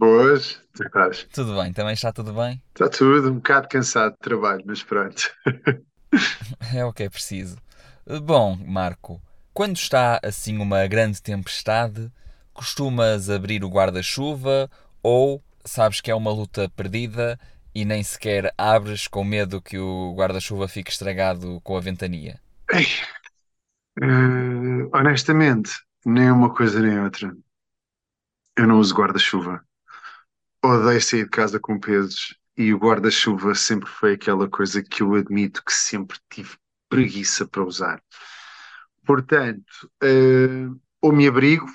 Boas, tu estás? tudo bem? Também está tudo bem? Está tudo, um bocado cansado de trabalho, mas pronto. É o que é preciso. Bom, Marco, quando está assim uma grande tempestade, costumas abrir o guarda-chuva ou sabes que é uma luta perdida e nem sequer abres com medo que o guarda-chuva fique estragado com a ventania? Eh, honestamente, nem uma coisa nem outra. Eu não uso guarda-chuva. Odeio sair de casa com pesos e o guarda-chuva sempre foi aquela coisa que eu admito que sempre tive preguiça para usar. Portanto, eh, ou me abrigo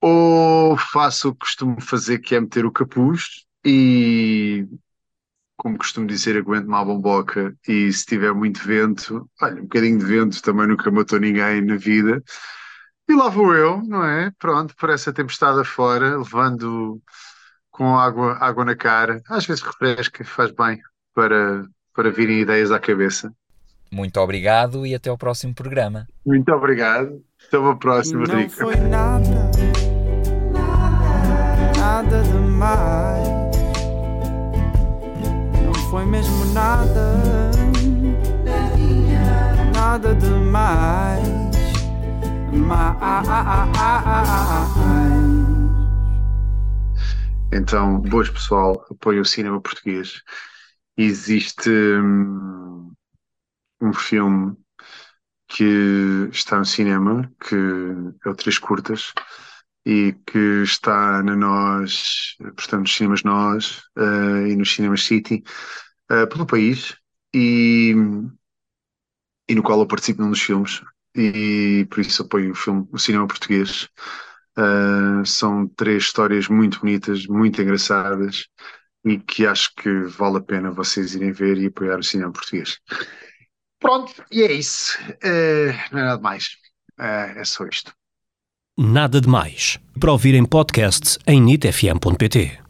ou faço o que costumo fazer, que é meter o capuz e, como costumo dizer, aguento uma bomboca e se tiver muito vento, olha, um bocadinho de vento também nunca matou ninguém na vida. E lá vou eu, não é? Pronto, por essa tempestade afora, levando com água, água na cara. Às vezes refresca, faz bem para, para virem ideias à cabeça. Muito obrigado e até ao próximo programa. Muito obrigado. Até uma próxima, Não Rico. foi nada, nada demais. Não foi mesmo nada, nada demais. Mais. Então, boas pessoal, apoiem o cinema português. Existe hum, um filme que está no cinema, que é o Três Curtas, e que está na Nós, portanto, nos cinemas Nós eh, e nos cinemas City, eh, pelo país, e, e no qual eu participo num dos filmes, e por isso apoio o filme, o cinema português. Uh, são três histórias muito bonitas, muito engraçadas e que acho que vale a pena vocês irem ver e apoiar o cinema português. Pronto, e é isso. Uh, não é nada mais. Uh, é só isto. Nada de Mais. Para ouvir em podcast em nitfm.pt.